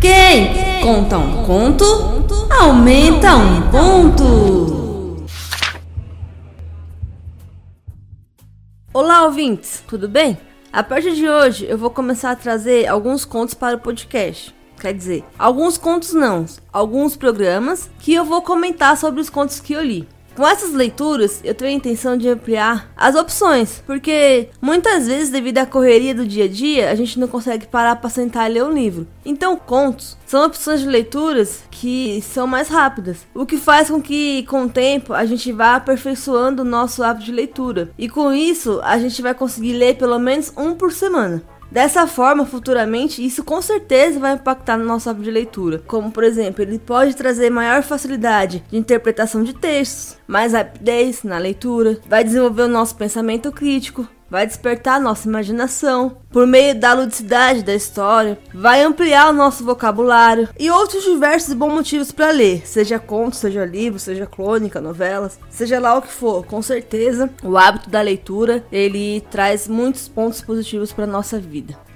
Quem conta um conto, aumenta um ponto. Olá, ouvintes, tudo bem? A partir de hoje eu vou começar a trazer alguns contos para o podcast. Quer dizer, alguns contos não, alguns programas que eu vou comentar sobre os contos que eu li. Com essas leituras, eu tenho a intenção de ampliar as opções, porque muitas vezes, devido à correria do dia a dia, a gente não consegue parar para sentar e ler um livro. Então, contos são opções de leituras que são mais rápidas, o que faz com que, com o tempo, a gente vá aperfeiçoando o nosso hábito de leitura. E com isso, a gente vai conseguir ler pelo menos um por semana. Dessa forma, futuramente, isso com certeza vai impactar no nosso hábito de leitura. Como, por exemplo, ele pode trazer maior facilidade de interpretação de textos, mais rapidez na leitura, vai desenvolver o nosso pensamento crítico, vai despertar nossa imaginação por meio da ludicidade da história, vai ampliar o nosso vocabulário e outros diversos bons motivos para ler, seja conto, seja livro, seja crônica, novelas, seja lá o que for. Com certeza, o hábito da leitura ele traz muitos pontos positivos para nossa vida.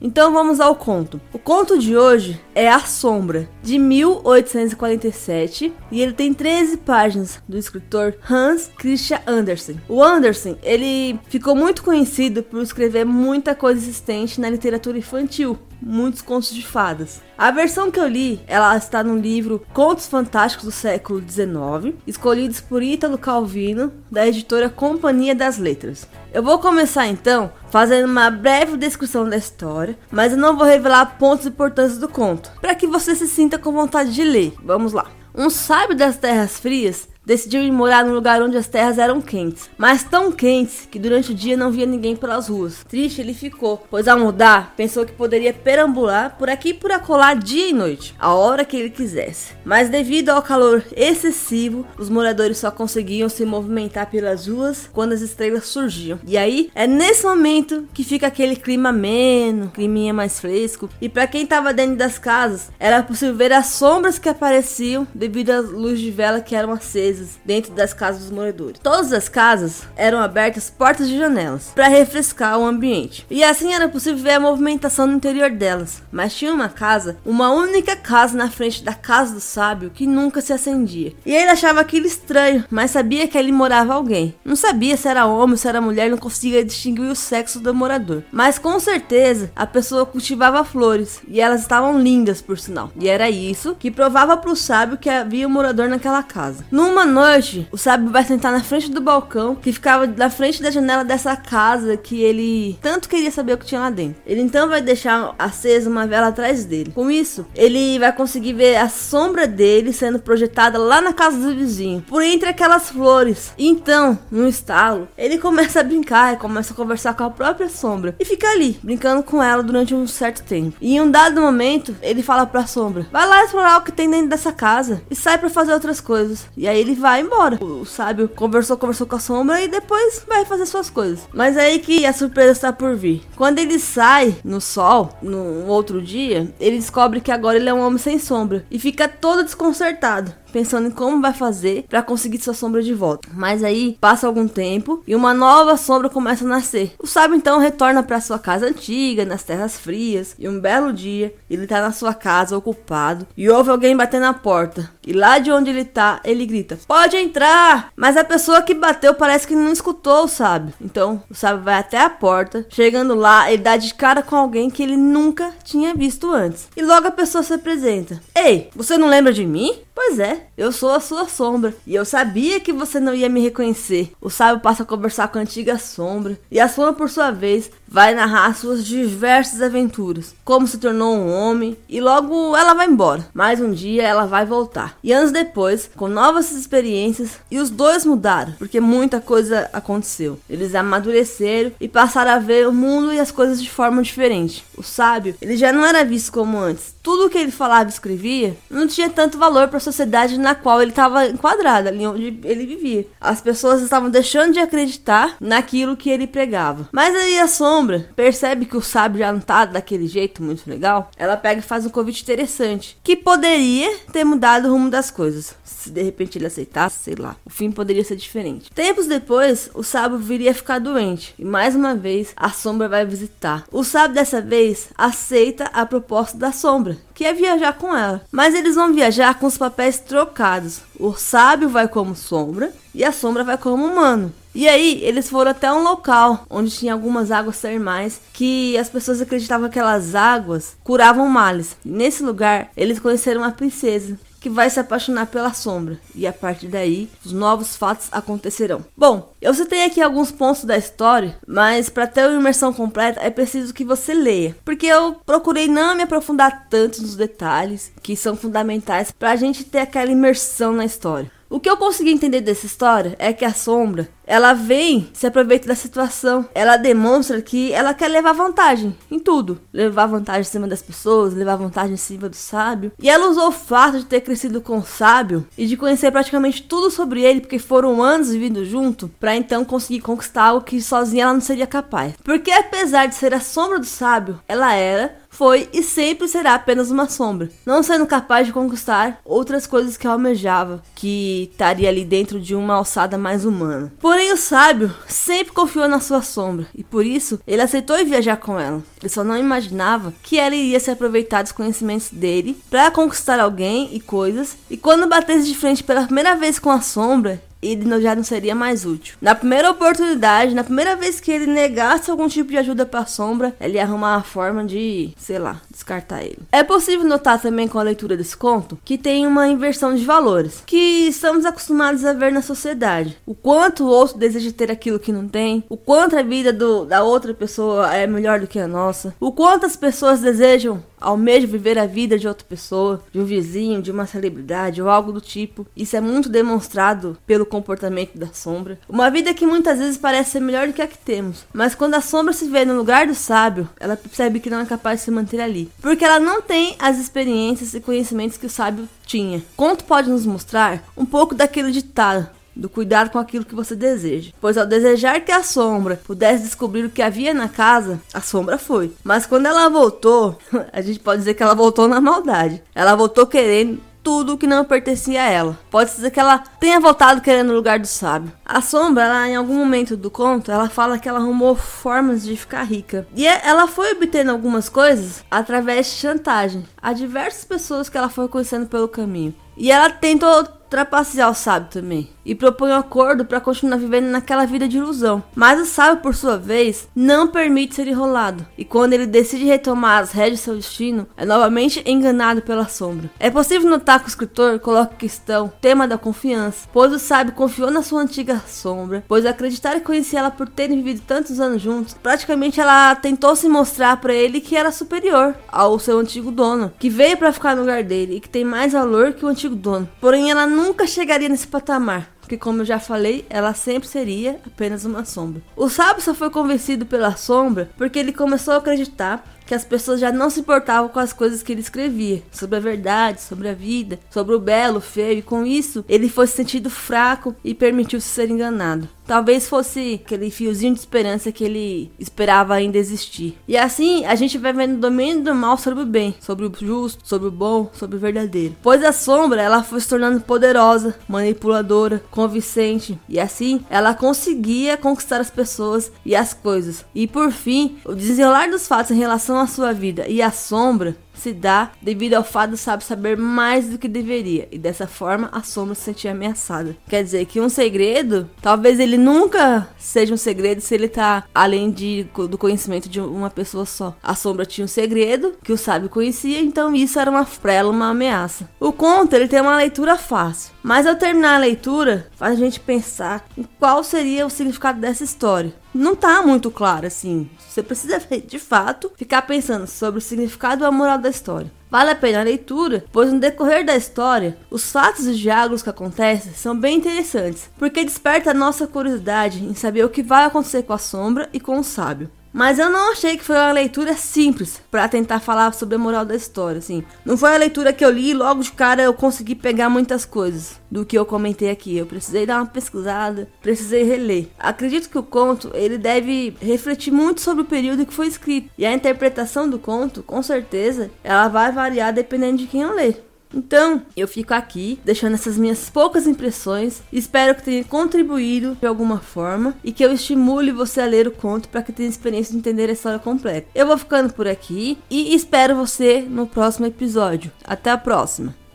Então vamos ao conto. O conto de hoje é A Sombra, de 1847, e ele tem 13 páginas do escritor Hans Christian Andersen. O Andersen, ele ficou muito conhecido por escrever muita coisa existente na literatura infantil, muitos contos de fadas. A versão que eu li, ela está no livro Contos Fantásticos do século XIX, escolhidos por Ítalo Calvino, da editora Companhia das Letras. Eu vou começar então fazendo uma breve descrição da história, mas eu não vou revelar pontos importantes do conto, para que você se sinta com vontade de ler. Vamos lá. Um sábio das terras frias decidiu ir morar num lugar onde as terras eram quentes, mas tão quentes que durante o dia não via ninguém pelas ruas. Triste ele ficou, pois ao mudar, pensou que poderia perambular por aqui e por acolá dia e noite, a hora que ele quisesse. Mas devido ao calor excessivo, os moradores só conseguiam se movimentar pelas ruas quando as estrelas surgiam. E aí é nesse momento que fica aquele clima ameno, climinha mais fresco, e para quem estava dentro das casas, era possível ver as sombras que apareciam devido às luzes de vela que eram acesas dentro das casas dos moradores. Todas as casas eram abertas portas e janelas para refrescar o ambiente. E assim era possível ver a movimentação no interior delas. Mas tinha uma casa, uma única casa na frente da casa do sábio que nunca se acendia. E ele achava aquilo estranho, mas sabia que ali morava alguém. Não sabia se era homem ou se era mulher, não conseguia distinguir o sexo do morador. Mas com certeza a pessoa cultivava flores e elas estavam lindas por sinal. E era isso que provava para o sábio que havia um morador naquela casa. Numa noite, o sábio vai sentar na frente do balcão que ficava na frente da janela dessa casa que ele tanto queria saber o que tinha lá dentro. Ele então vai deixar acesa uma vela atrás dele. Com isso, ele vai conseguir ver a sombra dele sendo projetada lá na casa do vizinho, por entre aquelas flores. Então, no estalo, ele começa a brincar e começa a conversar com a própria sombra e fica ali, brincando com ela durante um certo tempo. E em um dado momento, ele fala pra sombra: Vai lá explorar o que tem dentro dessa casa e sai para fazer outras coisas. E aí ele vai embora. O sábio conversou, conversou com a sombra e depois vai fazer suas coisas. Mas é aí que a surpresa está por vir. Quando ele sai no sol, no outro dia, ele descobre que agora ele é um homem sem sombra e fica todo desconcertado pensando em como vai fazer para conseguir sua sombra de volta. Mas aí passa algum tempo e uma nova sombra começa a nascer. O sábio então retorna para sua casa antiga, nas terras frias, e um belo dia ele tá na sua casa ocupado e ouve alguém bater na porta. E lá de onde ele tá, ele grita: "Pode entrar!". Mas a pessoa que bateu parece que não escutou o sábio. Então, o sábio vai até a porta, chegando lá, ele dá de cara com alguém que ele nunca tinha visto antes. E logo a pessoa se apresenta: "Ei, você não lembra de mim?" Pois é, eu sou a sua sombra. E eu sabia que você não ia me reconhecer. O sábio passa a conversar com a antiga sombra. E a sombra, por sua vez, vai narrar suas diversas aventuras. Como se tornou um homem. E logo ela vai embora. Mais um dia ela vai voltar. E anos depois, com novas experiências, e os dois mudaram. Porque muita coisa aconteceu. Eles amadureceram e passaram a ver o mundo e as coisas de forma diferente. O sábio, ele já não era visto como antes. Tudo que ele falava e escrevia não tinha tanto valor para a sociedade na qual ele estava enquadrado, ali onde ele vivia. As pessoas estavam deixando de acreditar naquilo que ele pregava. Mas aí a sombra sombra percebe que o sábio já não tá daquele jeito muito legal, ela pega e faz um convite interessante, que poderia ter mudado o rumo das coisas. Se de repente ele aceitasse, sei lá, o fim poderia ser diferente. Tempos depois, o sábio viria a ficar doente, e mais uma vez a sombra vai visitar. O sábio dessa vez aceita a proposta da sombra, que é viajar com ela. Mas eles vão viajar com os papéis trocados. O sábio vai como sombra e a sombra vai como humano. E aí, eles foram até um local onde tinha algumas águas termais que as pessoas acreditavam que aquelas águas curavam males. nesse lugar, eles conheceram uma princesa que vai se apaixonar pela sombra, e a partir daí os novos fatos acontecerão. Bom, eu citei aqui alguns pontos da história, mas para ter uma imersão completa é preciso que você leia, porque eu procurei não me aprofundar tanto nos detalhes que são fundamentais para a gente ter aquela imersão na história. O que eu consegui entender dessa história é que a sombra, ela vem, se aproveita da situação. Ela demonstra que ela quer levar vantagem em tudo. Levar vantagem em cima das pessoas, levar vantagem em cima do sábio. E ela usou o fato de ter crescido com o sábio e de conhecer praticamente tudo sobre ele, porque foram anos vivendo junto, para então conseguir conquistar algo que sozinha ela não seria capaz. Porque apesar de ser a sombra do sábio, ela era foi e sempre será apenas uma sombra, não sendo capaz de conquistar outras coisas que almejava, que estaria ali dentro de uma alçada mais humana. Porém, o sábio sempre confiou na sua sombra e por isso ele aceitou viajar com ela. Ele só não imaginava que ela iria se aproveitar dos conhecimentos dele para conquistar alguém e coisas, e quando batesse de frente pela primeira vez com a sombra, ele já não seria mais útil. Na primeira oportunidade, na primeira vez que ele negasse algum tipo de ajuda para a sombra, ele ia arrumar uma forma de, sei lá, descartar ele. É possível notar também com a leitura desse conto que tem uma inversão de valores que estamos acostumados a ver na sociedade. O quanto o outro deseja ter aquilo que não tem, o quanto a vida do, da outra pessoa é melhor do que a nossa, o quanto as pessoas desejam almejam viver a vida de outra pessoa, de um vizinho, de uma celebridade ou algo do tipo. Isso é muito demonstrado pelo comportamento da sombra. Uma vida que muitas vezes parece ser melhor do que a que temos, mas quando a sombra se vê no lugar do sábio, ela percebe que não é capaz de se manter ali, porque ela não tem as experiências e conhecimentos que o sábio tinha. Conto pode nos mostrar um pouco daquele ditado do cuidado com aquilo que você deseja. Pois ao desejar que a sombra pudesse descobrir o que havia na casa, a sombra foi. Mas quando ela voltou, a gente pode dizer que ela voltou na maldade. Ela voltou querendo tudo que não pertencia a ela. Pode dizer que ela tenha voltado querendo o lugar do sábio. A sombra, ela, em algum momento do conto, ela fala que ela arrumou formas de ficar rica. E é, ela foi obtendo algumas coisas através de chantagem a diversas pessoas que ela foi conhecendo pelo caminho. E ela tentou trapacear o sábio também e propõe um acordo para continuar vivendo naquela vida de ilusão. Mas o sábio, por sua vez, não permite ser enrolado e quando ele decide retomar as rédeas de seu destino, é novamente enganado pela sombra. É possível notar que o escritor coloca em questão o tema da confiança, pois o sábio confiou na sua antiga sombra, pois acreditar e conhecer ela por terem vivido tantos anos juntos, praticamente ela tentou se mostrar para ele que era superior ao seu antigo dono, que veio para ficar no lugar dele e que tem mais valor que o antigo dono. Porém, ela nunca chegaria nesse patamar porque como eu já falei, ela sempre seria apenas uma sombra. O sábio só foi convencido pela sombra porque ele começou a acreditar que as pessoas já não se importavam com as coisas que ele escrevia, sobre a verdade, sobre a vida, sobre o belo, o feio, e com isso ele foi sentido fraco e permitiu-se ser enganado. Talvez fosse aquele fiozinho de esperança que ele esperava ainda existir. E assim a gente vai vendo o domínio do mal sobre o bem, sobre o justo, sobre o bom, sobre o verdadeiro. Pois a sombra ela foi se tornando poderosa, manipuladora, convincente e assim ela conseguia conquistar as pessoas e as coisas. E por fim, o desenrolar dos fatos em relação à sua vida e à sombra se dá devido ao fato do sábio saber mais do que deveria e dessa forma a sombra se sentia ameaçada. Quer dizer que um segredo, talvez ele nunca seja um segredo se ele tá além de, do conhecimento de uma pessoa só. A sombra tinha um segredo que o sábio conhecia, então isso era uma pra ela uma ameaça. O conto ele tem uma leitura fácil, mas ao terminar a leitura faz a gente pensar em qual seria o significado dessa história não tá muito claro, assim. Você precisa, de fato, ficar pensando sobre o significado e a moral da história. Vale a pena a leitura, pois no decorrer da história, os fatos e diálogos que acontecem são bem interessantes, porque desperta a nossa curiosidade em saber o que vai acontecer com a sombra e com o sábio. Mas eu não achei que foi uma leitura simples para tentar falar sobre a moral da história, assim. Não foi a leitura que eu li e logo de cara eu consegui pegar muitas coisas do que eu comentei aqui. Eu precisei dar uma pesquisada, precisei reler. Acredito que o conto, ele deve refletir muito sobre o período que foi escrito. E a interpretação do conto, com certeza, ela vai variar dependendo de quem eu ler. Então, eu fico aqui deixando essas minhas poucas impressões. Espero que tenha contribuído de alguma forma e que eu estimule você a ler o conto para que tenha experiência de entender a história completa. Eu vou ficando por aqui e espero você no próximo episódio. Até a próxima!